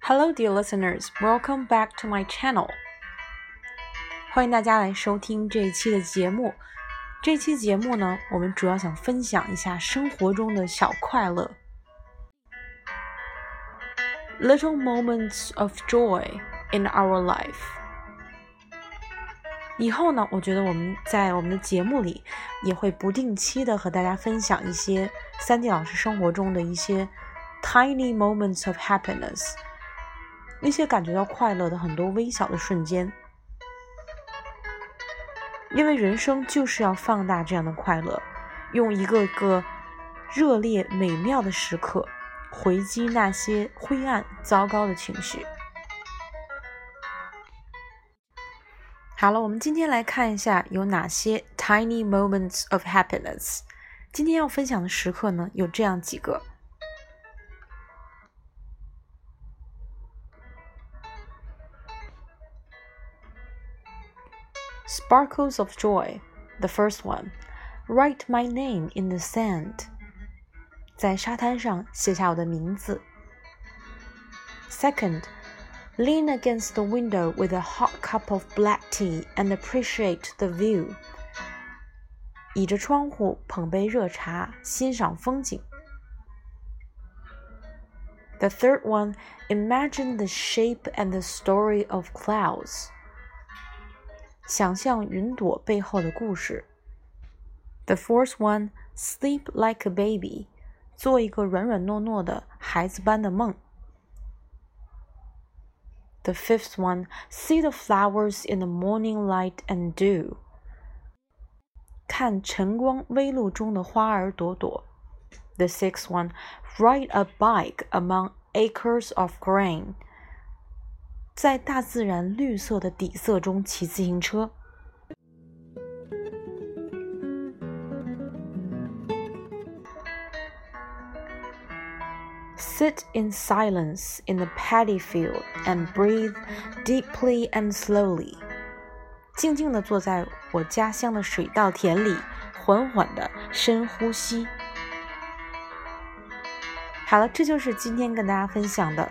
Hello, dear listeners. Welcome back to my channel. 欢迎大家来收听这一期的节目。这期节目呢，我们主要想分享一下生活中的小快乐，little moments of joy in our life。以后呢，我觉得我们在我们的节目里也会不定期的和大家分享一些三 D 老师生活中的一些 tiny moments of happiness。那些感觉到快乐的很多微小的瞬间，因为人生就是要放大这样的快乐，用一个个热烈美妙的时刻回击那些灰暗糟糕的情绪。好了，我们今天来看一下有哪些 tiny moments of happiness。今天要分享的时刻呢，有这样几个。Sparkles of joy. The first one. Write my name in the sand. 在沙滩上写下我的名字。Second, lean against the window with a hot cup of black tea and appreciate the view. 倚着窗户捧杯热茶，欣赏风景。The third one, imagine the shape and the story of clouds. 想象云朵背后的故事。The fourth one, sleep like a baby，做一个软软糯糯的孩子般的梦。 The fifth one, see the flowers in the morning light and dew，看晨光微露中的花儿朵朵。The sixth one, ride a bike among acres of grain。在大自然绿色的底色中骑自行车。 Sit in silence in the paddy field and breathe deeply and slowly。静静地坐在我家乡的水稻田里，缓缓地深呼吸。好了，这就是今天跟大家分享的。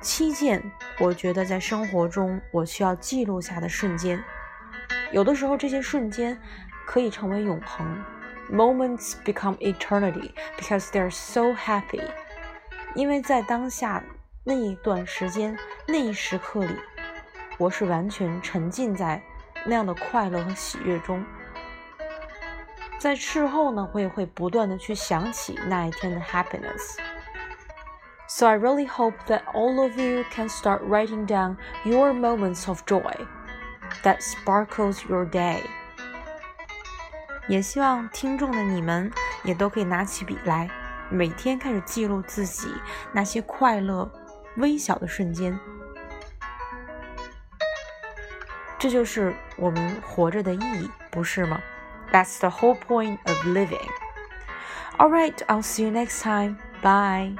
七件我觉得在生活中我需要记录下的瞬间，有的时候这些瞬间可以成为永恒。Moments become eternity because they're so happy。 因为在当下那一段时间、那一时刻里，我是完全沉浸在那样的快乐和喜悦中。在事后呢，我也会不断的去想起那一天的 happiness。So I really hope that all of you can start writing down your moments of joy that sparkles your day. 也希望听众的你们也都可以拿起笔来，每天开始记录自己那些快乐、微小的瞬间。这就是我们活着的意义，不是吗？That's the whole point of living. All right, I'll see you next time. Bye.